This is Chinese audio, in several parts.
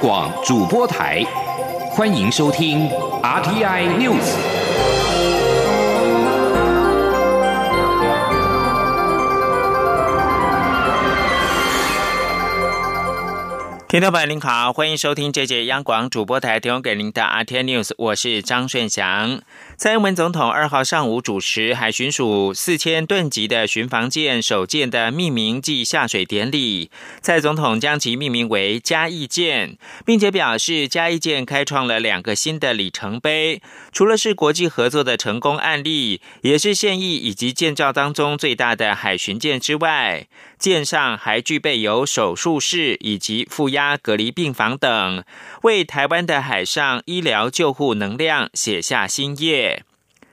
广主播台，欢迎收听 RTI News。听众朋友您好，欢迎收听这节央广主播台提供给您的 RT News，我是张顺祥。蔡英文总统二号上午主持海巡署四千吨级的巡防舰首舰的命名暨下水典礼，蔡总统将其命名为嘉义舰，并且表示嘉义舰开创了两个新的里程碑，除了是国际合作的成功案例，也是现役以及建造当中最大的海巡舰之外。舰上还具备有手术室以及负压隔离病房等，为台湾的海上医疗救护能量写下新页。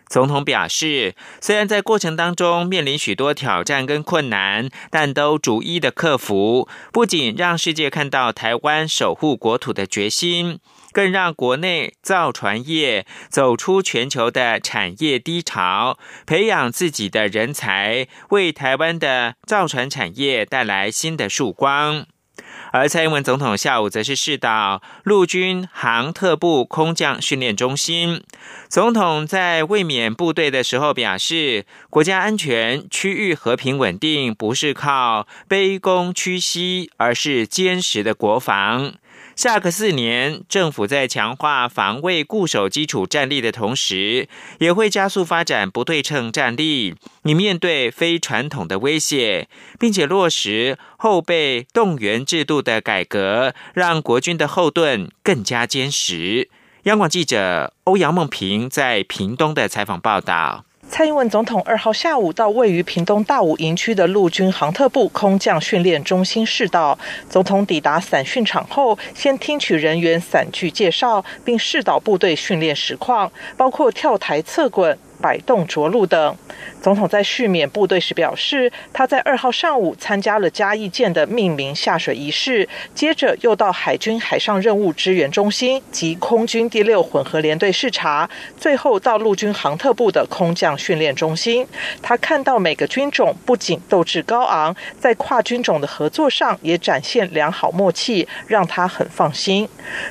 总统表示，虽然在过程当中面临许多挑战跟困难，但都逐一的克服，不仅让世界看到台湾守护国土的决心。更让国内造船业走出全球的产业低潮，培养自己的人才，为台湾的造船产业带来新的曙光。而蔡英文总统下午则是视到陆军航特部空降训练中心。总统在卫冕部队的时候表示，国家安全、区域和平稳定不是靠卑躬屈膝，而是坚实的国防。下个四年，政府在强化防卫固守基础战力的同时，也会加速发展不对称战力，以面对非传统的威胁，并且落实后备动员制度的改革，让国军的后盾更加坚实。央广记者欧阳梦平在屏东的采访报道。蔡英文总统二号下午到位于屏东大武营区的陆军航特部空降训练中心试导。总统抵达散训场后，先听取人员散句介绍，并试导部队训练实况，包括跳台、侧滚。摆动着陆等。总统在续免部队时表示，他在二号上午参加了嘉义舰的命名下水仪式，接着又到海军海上任务支援中心及空军第六混合联队视察，最后到陆军航特部的空降训练中心。他看到每个军种不仅斗志高昂，在跨军种的合作上也展现良好默契，让他很放心。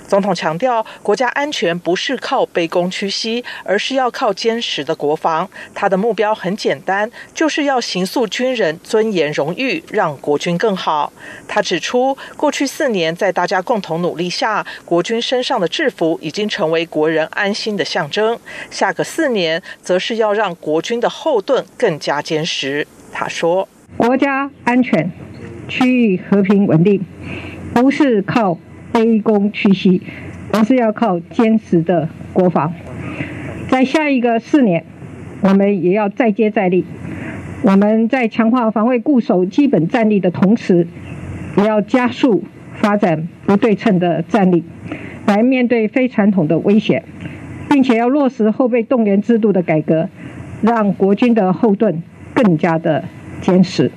总统强调，国家安全不是靠卑躬屈膝，而是要靠坚实的。国防，他的目标很简单，就是要行塑军人尊严荣誉，让国军更好。他指出，过去四年在大家共同努力下，国军身上的制服已经成为国人安心的象征。下个四年，则是要让国军的后盾更加坚实。他说：“国家安全、区域和平稳定，不是靠卑躬屈膝，而是要靠坚实的国防。”在下一个四年，我们也要再接再厉。我们在强化防卫固守基本战力的同时，也要加速发展不对称的战力，来面对非传统的威胁，并且要落实后备动员制度的改革，让国军的后盾更加的坚实。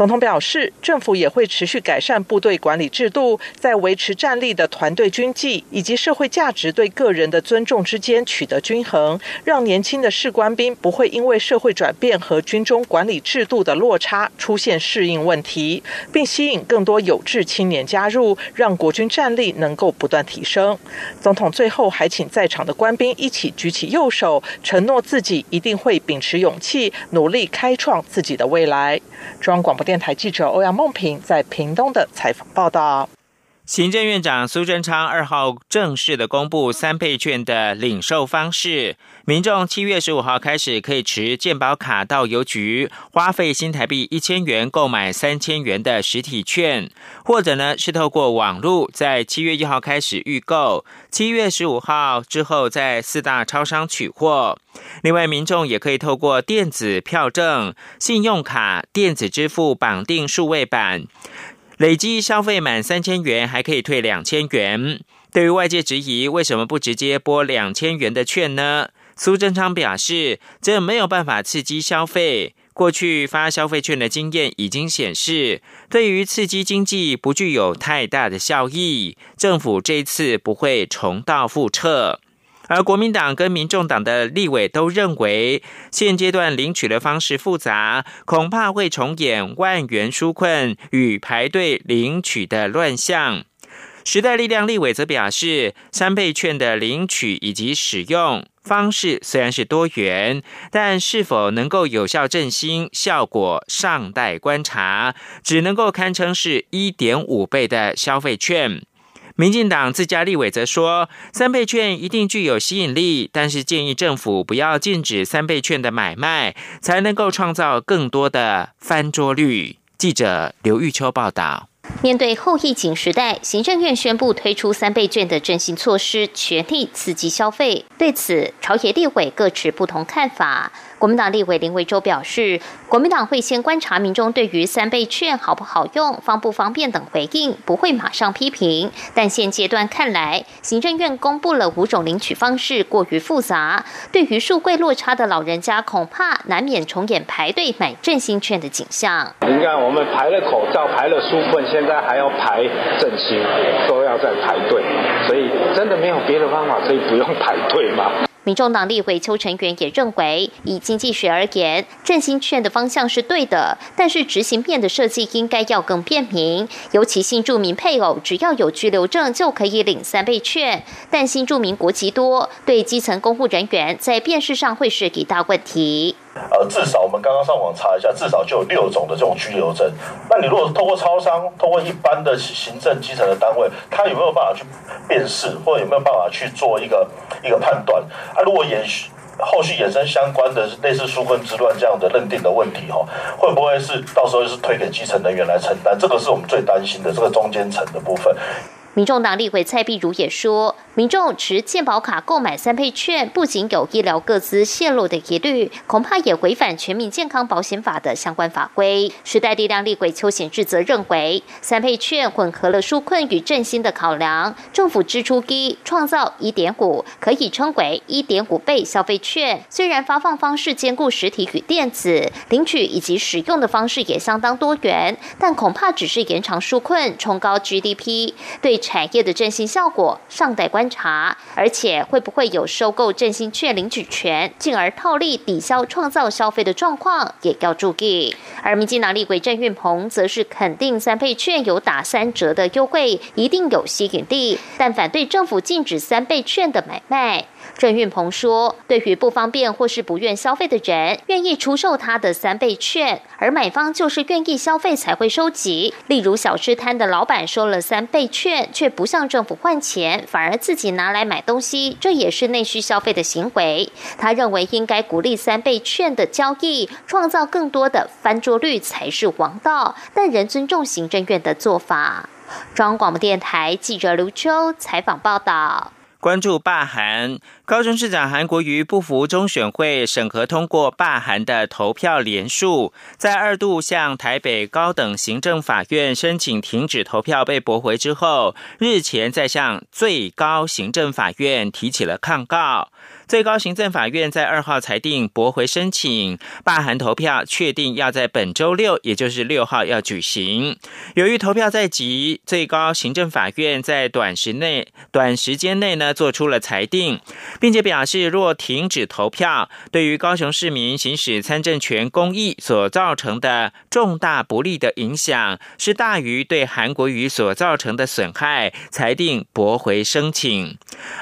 总统表示，政府也会持续改善部队管理制度，在维持战力的团队军纪以及社会价值对个人的尊重之间取得均衡，让年轻的士官兵不会因为社会转变和军中管理制度的落差出现适应问题，并吸引更多有志青年加入，让国军战力能够不断提升。总统最后还请在场的官兵一起举起右手，承诺自己一定会秉持勇气，努力开创自己的未来。中央广播电台记者欧阳梦平在屏东的采访报道。行政院长苏贞昌二号正式的公布三倍券的领售方式，民众七月十五号开始可以持健保卡到邮局，花费新台币一千元购买三千元的实体券，或者呢是透过网络在七月一号开始预购，七月十五号之后在四大超商取货。另外，民众也可以透过电子票证、信用卡、电子支付绑定数位版。累计消费满三千元，还可以退两千元。对于外界质疑为什么不直接拨两千元的券呢？苏贞昌表示，这没有办法刺激消费。过去发消费券的经验已经显示，对于刺激经济不具有太大的效益。政府这次不会重蹈覆辙。而国民党跟民众党的立委都认为，现阶段领取的方式复杂，恐怕会重演万元纾困与排队领取的乱象。时代力量立委则表示，三倍券的领取以及使用方式虽然是多元，但是否能够有效振兴，效果尚待观察，只能够堪称是一点五倍的消费券。民进党自家立委则说，三倍券一定具有吸引力，但是建议政府不要禁止三倍券的买卖，才能够创造更多的翻桌率。记者刘玉秋报道。面对后疫情时代，行政院宣布推出三倍券的振兴措施，全力刺激消费。对此，朝野地委各持不同看法。国民党立委林维洲表示，国民党会先观察民众对于三倍券好不好用、方不方便等回应，不会马上批评。但现阶段看来，行政院公布了五种领取方式过于复杂，对于数贵落差的老人家，恐怕难免重演排队买振兴券的景象。你看，我们排了口罩，排了纾困，现在还要排振兴，都要在排队，所以真的没有别的方法，可以不用排队吗？民众党立委邱成元也认为，以经济学而言，振兴券的方向是对的，但是执行面的设计应该要更便民。尤其新住民配偶只要有居留证就可以领三倍券，但新住民国籍多，对基层公务人员在辨识上会是一大问题。呃，至少我们刚刚上网查一下，至少就有六种的这种居留证。那你如果是透过超商、透过一般的行政基层的单位，他有没有办法去辨识，或者有没有办法去做一个一个判断？啊，如果延续后续衍生相关的类似纾困之乱这样的认定的问题，哈，会不会是到时候是推给基层人员来承担？这个是我们最担心的这个中间层的部分。民众党立委蔡碧如也说，民众持健保卡购买三倍券，不仅有医疗各资泄露的疑虑，恐怕也违反全民健康保险法的相关法规。时代力量立委邱显志则认为，三倍券混合了纾困与振兴的考量，政府支出低，创造一点五，可以称为一点五倍消费券。虽然发放方式兼顾实体与电子，领取以及使用的方式也相当多元，但恐怕只是延长纾困，冲高 GDP，对。产业的振兴效果尚待观查，而且会不会有收购振兴券领取权，进而套利抵消创造消费的状况，也要注意。而民进党立委郑运鹏则是肯定三倍券有打三折的优惠，一定有吸引力，但反对政府禁止三倍券的买卖。郑运鹏说：“对于不方便或是不愿消费的人，愿意出售他的三倍券，而买方就是愿意消费才会收集。例如小吃摊的老板收了三倍券，却不向政府换钱，反而自己拿来买东西，这也是内需消费的行为。他认为应该鼓励三倍券的交易，创造更多的翻桌率才是王道。但仍尊重行政院的做法。”中央广播电台记者刘秋采访报道。关注罢韩，高雄市长韩国瑜不服中选会审核通过罢韩的投票连数，在二度向台北高等行政法院申请停止投票被驳回之后，日前再向最高行政法院提起了抗告。最高行政法院在二号裁定驳回申请，罢韩投票确定要在本周六，也就是六号要举行。由于投票在即，最高行政法院在短时内、短时间内呢做出了裁定，并且表示，若停止投票，对于高雄市民行使参政权公益所造成的重大不利的影响，是大于对韩国瑜所造成的损害，裁定驳回申请。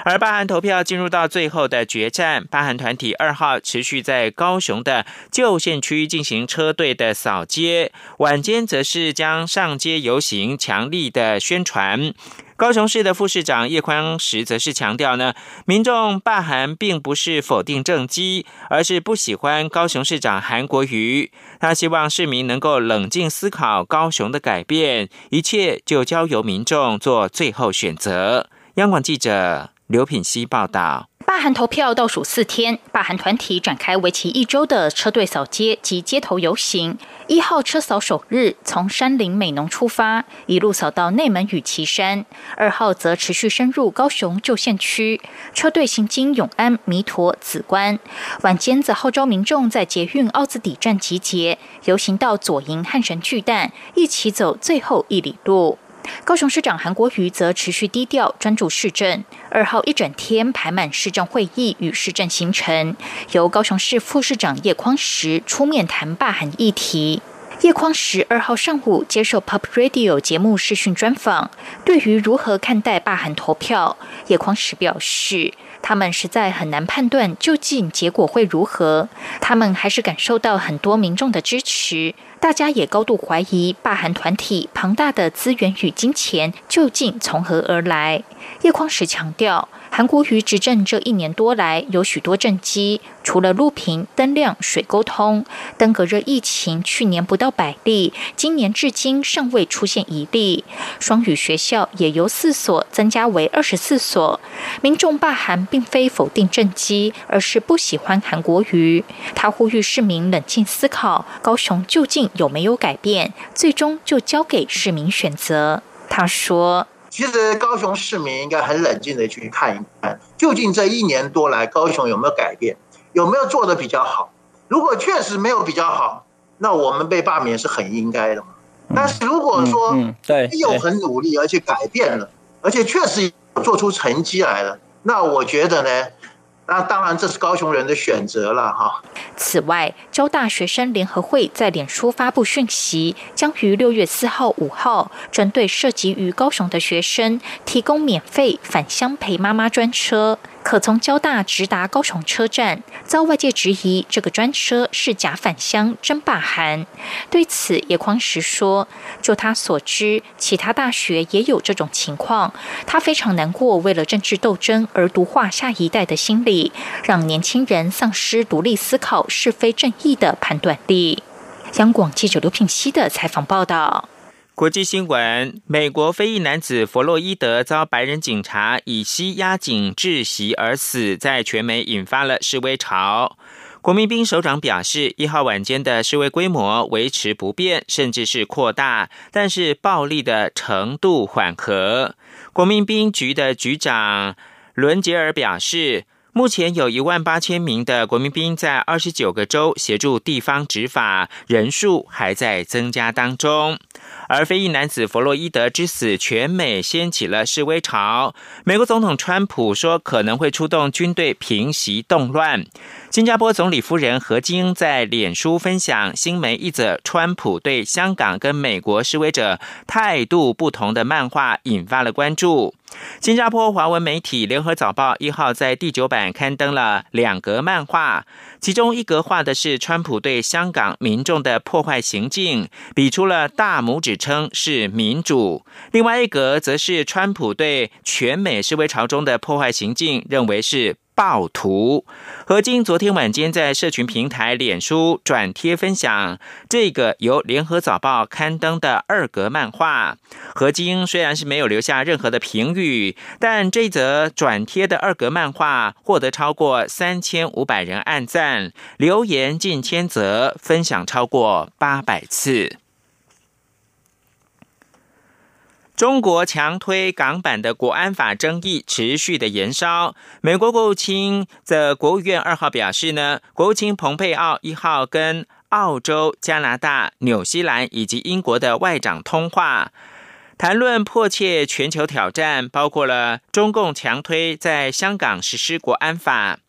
而罢韩投票进入到最后的决决战，罢韩团体二号持续在高雄的旧县区进行车队的扫街，晚间则是将上街游行强力的宣传。高雄市的副市长叶宽石则是强调呢，民众罢韩并不是否定政绩，而是不喜欢高雄市长韩国瑜。他希望市民能够冷静思考高雄的改变，一切就交由民众做最后选择。央广记者刘品希报道：罢韩投票倒数四天，罢韩团体展开为期一周的车队扫街及街头游行。一号车扫首日从山林美浓出发，一路扫到内门与旗山；二号则持续深入高雄旧县区，车队行经永安、弥陀、紫关。晚间则号召民众在捷运奥子底站集结，游行到左营汉神巨蛋，一起走最后一里路。高雄市长韩国瑜则持续低调，专注市政。二号一整天排满市政会议与市政行程，由高雄市副市长叶匡时出面谈罢韩议题。叶匡时二号上午接受 Pop Radio 节目视讯专访，对于如何看待罢韩投票，叶匡时表示，他们实在很难判断究竟结果会如何，他们还是感受到很多民众的支持。大家也高度怀疑霸韩团体庞大的资源与金钱究竟从何而来。叶匡时强调。韩国瑜执政这一年多来，有许多政绩，除了路平灯亮、水沟通，登革热疫情去年不到百例，今年至今尚未出现一例。双语学校也由四所增加为二十四所。民众罢韩并非否定政绩，而是不喜欢韩国瑜。他呼吁市民冷静思考，高雄究竟有没有改变，最终就交给市民选择。他说。其实高雄市民应该很冷静的去看一看，究竟这一年多来高雄有没有改变，有没有做的比较好？如果确实没有比较好，那我们被罢免是很应该的嘛。但是如果说对又很努力，而且改变了，而且确实做出成绩来了，那我觉得呢？那当然，这是高雄人的选择了哈。此外，交大学生联合会在脸书发布讯息，将于六月四号、五号，针对涉及于高雄的学生，提供免费返乡陪妈妈专车。可从交大直达高雄车站，遭外界质疑这个专车是假返乡真罢韩。对此，叶匡石说：“就他所知，其他大学也有这种情况。他非常难过，为了政治斗争而毒化下一代的心理，让年轻人丧失独立思考是非正义的判断力。”央广记者刘品熙的采访报道。国际新闻：美国非裔男子弗洛伊德遭白人警察以膝压颈窒息而死，在全美引发了示威潮。国民兵首长表示，一号晚间的示威规模维持不变，甚至是扩大，但是暴力的程度缓和。国民兵局的局长伦杰尔表示。目前有一万八千名的国民兵在二十九个州协助地方执法，人数还在增加当中。而非裔男子弗洛伊德之死，全美掀起了示威潮。美国总统川普说可能会出动军队平息动乱。新加坡总理夫人何晶在脸书分享新媒一则川普对香港跟美国示威者态度不同的漫画，引发了关注。新加坡华文媒体《联合早报》一号在第九版刊登了两格漫画，其中一格画的是川普对香港民众的破坏行径，比出了大拇指，称是民主；另外一格则是川普对全美示威潮中的破坏行径，认为是。暴徒何晶昨天晚间在社群平台脸书转贴分享这个由联合早报刊登的二格漫画。何晶虽然是没有留下任何的评语，但这则转贴的二格漫画获得超过三千五百人按赞，留言近千则，分享超过八百次。中国强推港版的国安法争议持续的延烧。美国国务卿的国务院二号表示呢，国务卿蓬佩奥一号跟澳洲、加拿大、纽西兰以及英国的外长通话，谈论迫切全球挑战，包括了中共强推在香港实施国安法。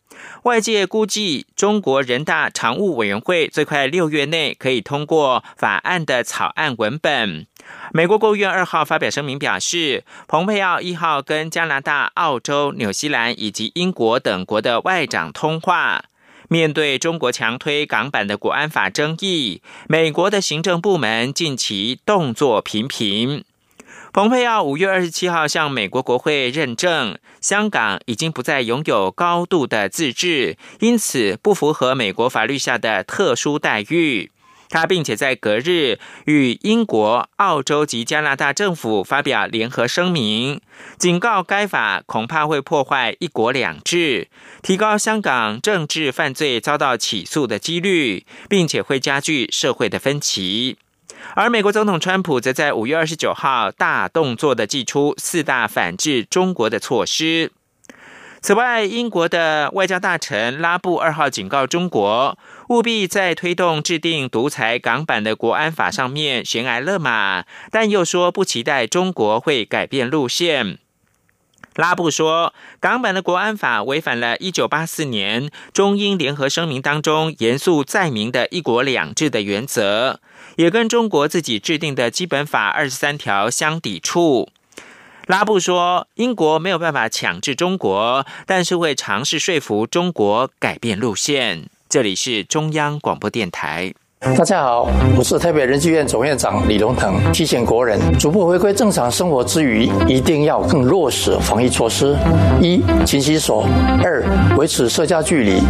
外界估计，中国人大常务委员会最快六月内可以通过法案的草案文本。美国国务院二号发表声明表示，蓬佩奥一号跟加拿大、澳洲、纽西兰以及英国等国的外长通话，面对中国强推港版的国安法争议，美国的行政部门近期动作频频。蓬佩奥五月二十七号向美国国会认证，香港已经不再拥有高度的自治，因此不符合美国法律下的特殊待遇。他并且在隔日与英国、澳洲及加拿大政府发表联合声明，警告该法恐怕会破坏“一国两制”，提高香港政治犯罪遭到起诉的几率，并且会加剧社会的分歧。而美国总统川普则在五月二十九号大动作的祭出四大反制中国的措施。此外，英国的外交大臣拉布二号警告中国，务必在推动制定独裁港版的国安法上面悬崖勒马，但又说不期待中国会改变路线。拉布说，港版的国安法违反了一九八四年中英联合声明当中严肃载明的一国两制的原则，也跟中国自己制定的基本法二十三条相抵触。拉布说，英国没有办法强制中国，但是会尝试说服中国改变路线。这里是中央广播电台。大家好，我是台北人剧院总院长李龙腾。提醒国人，逐步回归正常生活之余，一定要更落实防疫措施：一、勤洗手；二、维持社交距离；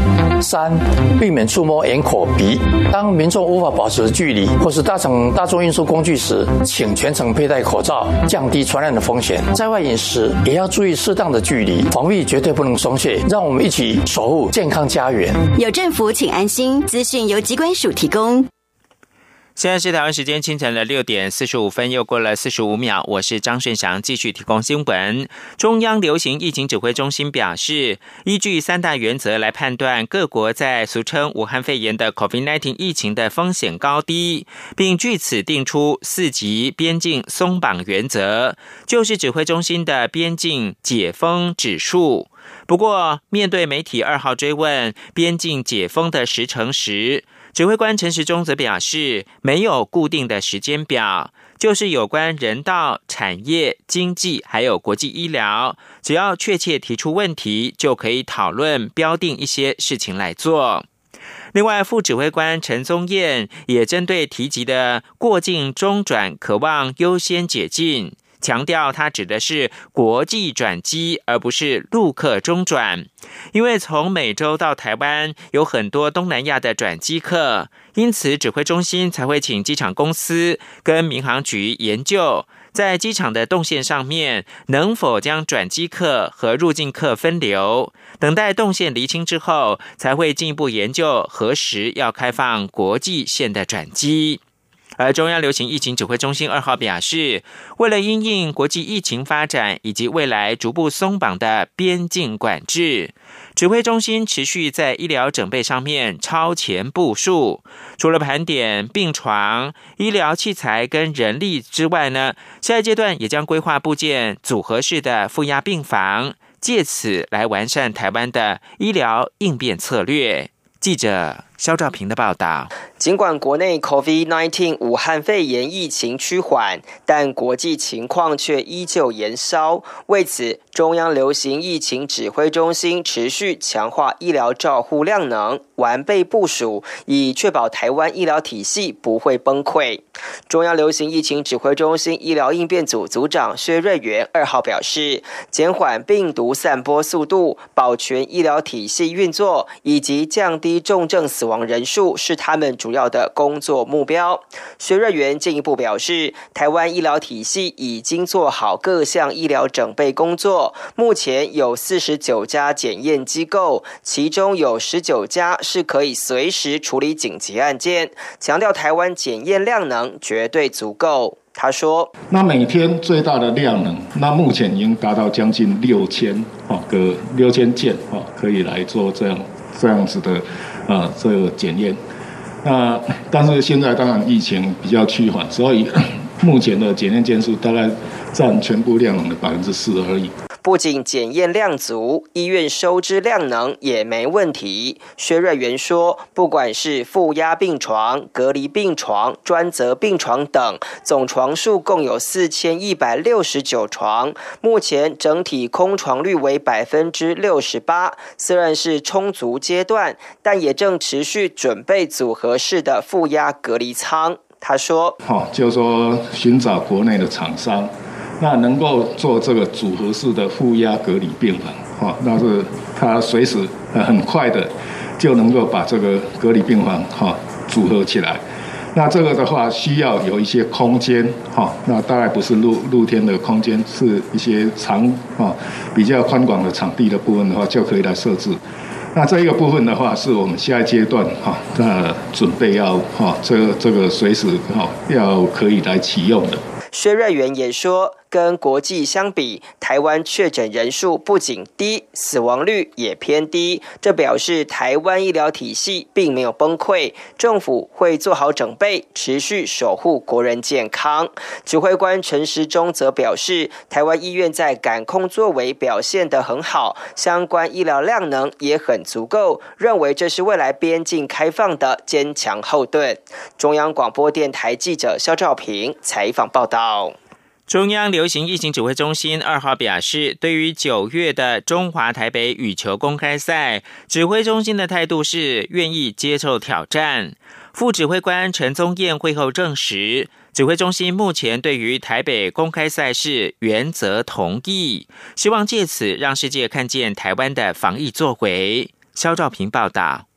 三、避免触摸眼、口、鼻。当民众无法保持距离或是搭乘大众运输工具时，请全程佩戴口罩，降低传染的风险。在外饮食也要注意适当的距离，防疫绝对不能松懈。让我们一起守护健康家园。有政府，请安心。资讯由机关署提供。现在是台湾时间清晨的六点四十五分，又过了四十五秒。我是张顺祥，继续提供新闻。中央流行疫情指挥中心表示，依据三大原则来判断各国在俗称武汉肺炎的 COVID-19 疫情的风险高低，并据此定出四级边境松绑原则，就是指挥中心的边境解封指数。不过，面对媒体二号追问边境解封的时程时，指挥官陈时中则表示，没有固定的时间表，就是有关人道、产业、经济还有国际医疗，只要确切提出问题，就可以讨论标定一些事情来做。另外，副指挥官陈宗彦也针对提及的过境中转，渴望优先解禁。强调，它指的是国际转机，而不是陆客中转。因为从美洲到台湾有很多东南亚的转机客，因此指挥中心才会请机场公司跟民航局研究，在机场的动线上面能否将转机客和入境客分流。等待动线厘清之后，才会进一步研究何时要开放国际线的转机。而中央流行疫情指挥中心二号表示，为了因应国际疫情发展以及未来逐步松绑的边境管制，指挥中心持续在医疗准备上面超前部署。除了盘点病床、医疗器材跟人力之外呢，下一阶段也将规划部件组合式的负压病房，借此来完善台湾的医疗应变策略。记者肖兆平的报道。尽管国内 COVID-19 武汉肺炎疫情趋缓，但国际情况却依旧延烧。为此，中央流行疫情指挥中心持续强化医疗照护量能，完备部署，以确保台湾医疗体系不会崩溃。中央流行疫情指挥中心医疗应变组组长薛瑞元二号表示，减缓病毒散播速度、保全医疗体系运作以及降低重症死亡人数是他们主。主要的工作目标，薛瑞元进一步表示，台湾医疗体系已经做好各项医疗准备工作，目前有四十九家检验机构，其中有十九家是可以随时处理紧急案件，强调台湾检验量能绝对足够。他说：“那每天最大的量能，那目前已经达到将近六千哦个六千件哦，可以来做这样这样子的啊这个检验。”那但是现在当然疫情比较趋缓，所以目前的检验件数大概占全部量的百分之四而已。不仅检验量足，医院收支量能也没问题。薛瑞元说，不管是负压病床、隔离病床、专责病床等，总床数共有四千一百六十九床，目前整体空床率为百分之六十八。虽然是充足阶段，但也正持续准备组合式的负压隔离舱。他说：“好，就是说寻找国内的厂商。”那能够做这个组合式的负压隔离病房，哈，那是它随时呃很快的就能够把这个隔离病房哈组合起来。那这个的话需要有一些空间，哈，那大概不是露露天的空间，是一些长啊比较宽广的场地的部分的话就可以来设置。那这一个部分的话是我们下一阶段哈那准备要哈这个这个随时哈要可以来启用的。薛瑞元也说。跟国际相比，台湾确诊人数不仅低，死亡率也偏低。这表示台湾医疗体系并没有崩溃，政府会做好准备，持续守护国人健康。指挥官陈时中则表示，台湾医院在感控作为表现得很好，相关医疗量能也很足够，认为这是未来边境开放的坚强后盾。中央广播电台记者肖兆平采访报道。中央流行疫情指挥中心二号表示，对于九月的中华台北羽球公开赛，指挥中心的态度是愿意接受挑战。副指挥官陈宗彦会后证实，指挥中心目前对于台北公开赛事原则同意，希望借此让世界看见台湾的防疫作为。肖兆平报道。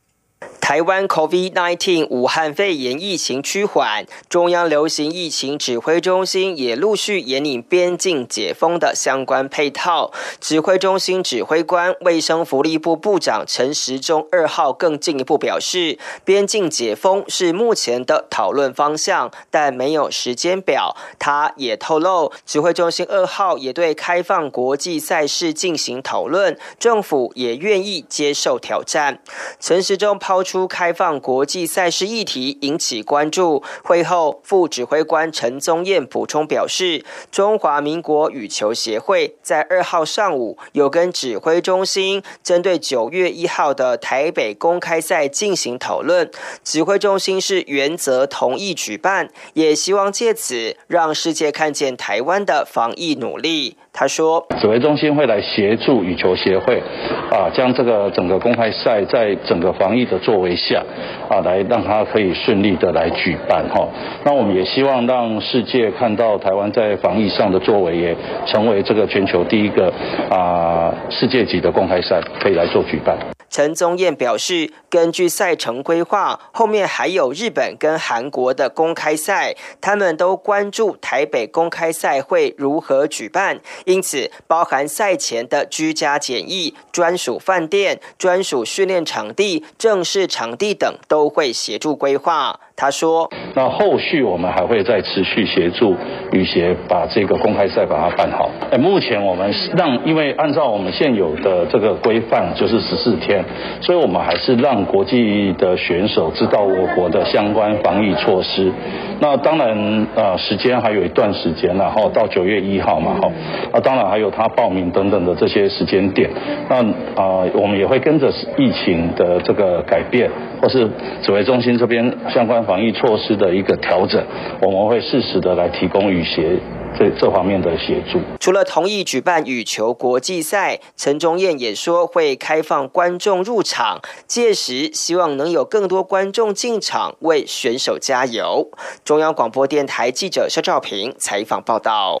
台湾 COVID-19 武汉肺炎疫情趋缓，中央流行疫情指挥中心也陆续引领边境解封的相关配套。指挥中心指挥官、卫生福利部部长陈时中二号更进一步表示，边境解封是目前的讨论方向，但没有时间表。他也透露，指挥中心二号也对开放国际赛事进行讨论，政府也愿意接受挑战。陈时中抛出。出开放国际赛事议题引起关注。会后，副指挥官陈宗彦补充表示，中华民国羽球协会在二号上午有跟指挥中心针对九月一号的台北公开赛进行讨论，指挥中心是原则同意举办，也希望借此让世界看见台湾的防疫努力。他说，指挥中心会来协助羽球协会，啊，将这个整个公开赛在整个防疫的作为下，啊，来让它可以顺利的来举办哈。那我们也希望让世界看到台湾在防疫上的作为，也成为这个全球第一个啊世界级的公开赛可以来做举办。陈宗彦表示，根据赛程规划，后面还有日本跟韩国的公开赛，他们都关注台北公开赛会如何举办，因此包含赛前的居家检疫、专属饭店、专属训练场地、正式场地等，都会协助规划。他说：“那后续我们还会再持续协助羽协把这个公开赛把它办好。哎，目前我们让，因为按照我们现有的这个规范就是十四天，所以我们还是让国际的选手知道我国的相关防疫措施。那当然，呃，时间还有一段时间，然后到九月一号嘛，哈，啊，当然还有他报名等等的这些时间点。那啊，我们也会跟着疫情的这个改变，或是指挥中心这边相关。”防疫措施的一个调整，我们会适时的来提供与协这这方面的协助。除了同意举办羽球国际赛，陈忠燕也说会开放观众入场，届时希望能有更多观众进场为选手加油。中央广播电台记者肖兆平采访报道。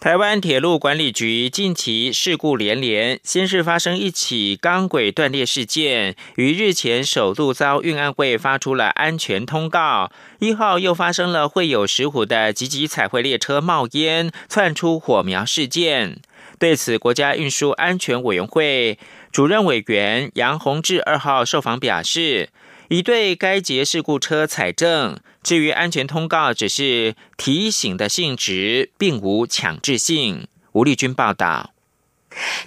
台湾铁路管理局近期事故连连，先是发生一起钢轨断裂事件，于日前首度遭运安会发出了安全通告。一号又发生了会有石虎的集集彩绘列车冒烟窜出火苗事件。对此，国家运输安全委员会主任委员杨宏志二号受访表示。已对该节事故车采证。至于安全通告，只是提醒的性质，并无强制性。吴立军报道。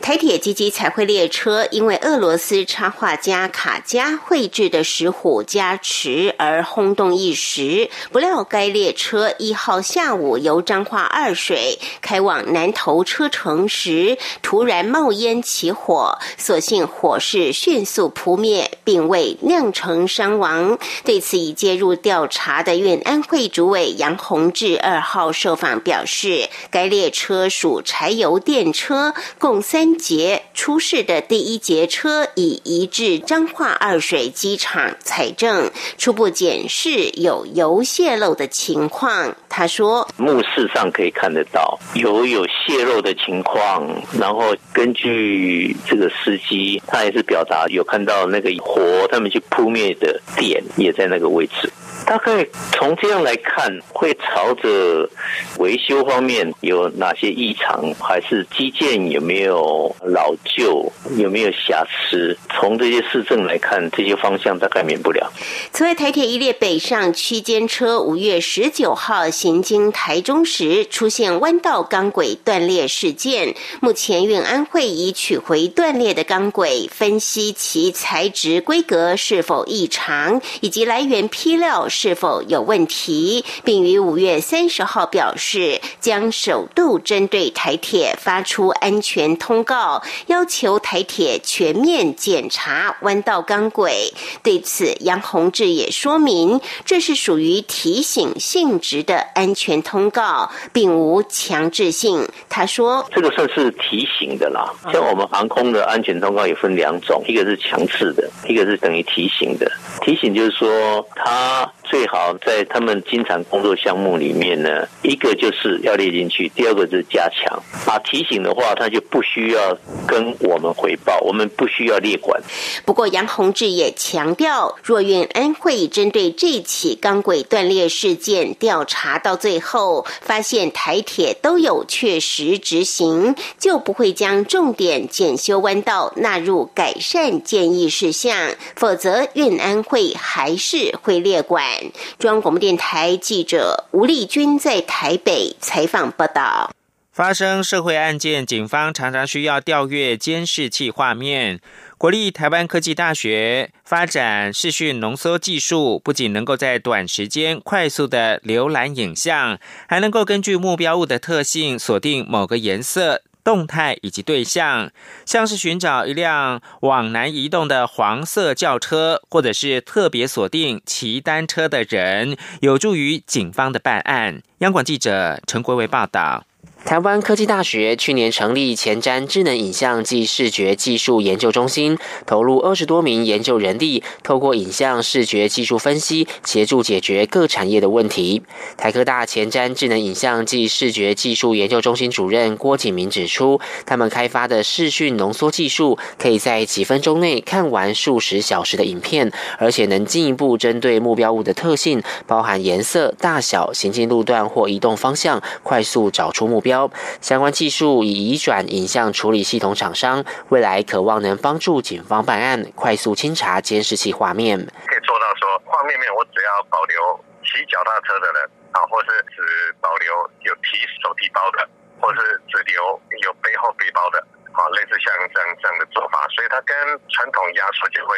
台铁积极彩绘列车因为俄罗斯插画家卡加绘制的石虎加持而轰动一时。不料该列车一号下午由彰化二水开往南投车城时，突然冒烟起火，所幸火势迅速扑灭，并未酿成伤亡。对此已介入调查的运安会主委杨宏志二号受访表示，该列车属柴油电车，共。共三节出事的第一节车已移至彰化二水机场采证，初步检视有油泄漏的情况。他说：“目视上可以看得到油有泄漏的情况，然后根据这个司机，他也是表达有看到那个火，他们去扑灭的点也在那个位置。”大概从这样来看，会朝着维修方面有哪些异常，还是基建有没有老旧，有没有瑕疵？从这些市政来看，这些方向大概免不了。此外，台铁一列北上区间车五月十九号。行经台中时出现弯道钢轨断裂事件。目前运安会已取回断裂的钢轨，分析其材质规格是否异常，以及来源批料是否有问题，并于五月三十号表示，将首度针对台铁发出安全通告，要求台铁全面检查弯道钢轨。对此，杨洪志也说明，这是属于提醒性质的安全通告，并无强制性。他说：“这个算是提醒的啦。像我们航空的安全通告也分两种，一个是强制的，一个是等于提醒的。提醒就是说，他最好在他们经常工作项目里面呢，一个就是要列进去，第二个就是加强。啊，提醒的话，他就不需要跟我们回报，我们不需要列管。不过，杨宏志也强调，若运安会针对这起钢轨断裂事件调查到最后，发现台铁都有确实执行，就不会将重点检修弯道纳入改善建议事项，否则运安会还是会列管。中央广播电台记者吴丽君在台北采访报道。发生社会案件，警方常常需要调阅监视器画面。国立台湾科技大学发展视讯浓缩技术，不仅能够在短时间快速的浏览影像，还能够根据目标物的特性锁定某个颜色、动态以及对象，像是寻找一辆往南移动的黄色轿车，或者是特别锁定骑单车的人，有助于警方的办案。央广记者陈国维报道。台湾科技大学去年成立前瞻智能影像及视觉技术研究中心，投入二十多名研究人力，透过影像视觉技术分析，协助解决各产业的问题。台科大前瞻智能影像及视觉技术研究中心主任郭景明指出，他们开发的视讯浓缩技术，可以在几分钟内看完数十小时的影片，而且能进一步针对目标物的特性，包含颜色、大小、行进路段或移动方向，快速找出目标。相关技术已移转影像处理系统厂商，未来渴望能帮助警方办案，快速清查监视器画面。可以做到说，画面面我只要保留骑脚踏车的人啊，或是只保留有提手提包的，或是只留有背后背包的，啊，类似像这样这样的做法，所以它跟传统压缩就会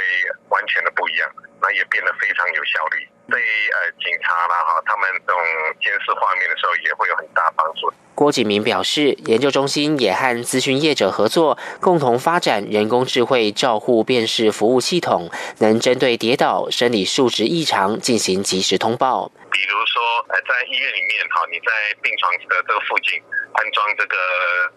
完全的不一样，那也变得非常有效率。对呃警察啦哈，他们这种监视画面的时候，也会有很大帮助。郭景明表示，研究中心也和资讯业者合作，共同发展人工智慧照护辨识服务系统，能针对跌倒、生理数值异常进行及时通报。比如说，呃，在医院里面哈，你在病床的这个附近安装这个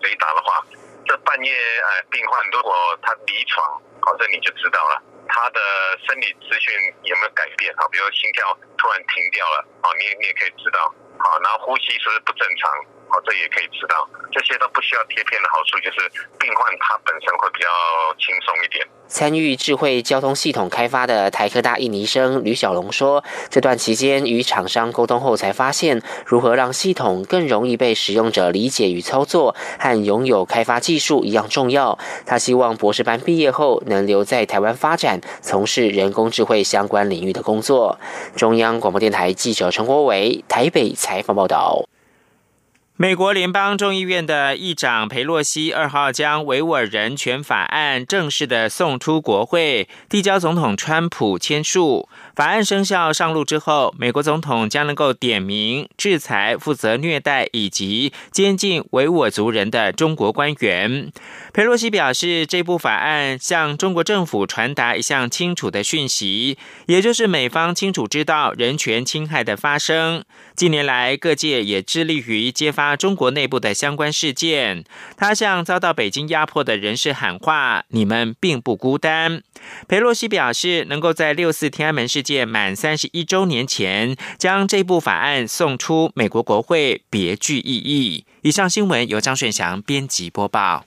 雷达的话，这半夜呃病患如果他离床，好，这你就知道了。他的生理资讯有没有改变？啊，比如心跳突然停掉了，啊，你你也可以知道。好，然后呼吸是不是不正常？哦，这也可以知道。这些都不需要贴片的好处就是病患他本身会比较轻松一点。参与智慧交通系统开发的台科大印尼生吕小龙说，这段期间与厂商沟通后才发现，如何让系统更容易被使用者理解与操作，和拥有开发技术一样重要。他希望博士班毕业后能留在台湾发展，从事人工智慧相关领域的工作。中央广播电台记者陈国伟台北采访报道。美国联邦众议院的议长佩洛西二号将维吾尔人权法案正式的送出国会，递交总统川普签署。法案生效上路之后，美国总统将能够点名制裁负责虐待以及监禁维吾尔族人的中国官员。佩洛西表示，这部法案向中国政府传达一项清楚的讯息，也就是美方清楚知道人权侵害的发生。近年来，各界也致力于揭发中国内部的相关事件。他向遭到北京压迫的人士喊话：“你们并不孤单。”佩洛西表示，能够在六四天安门事届满三十一周年前将这部法案送出美国国会，别具意义。以上新闻由张顺祥编辑播报。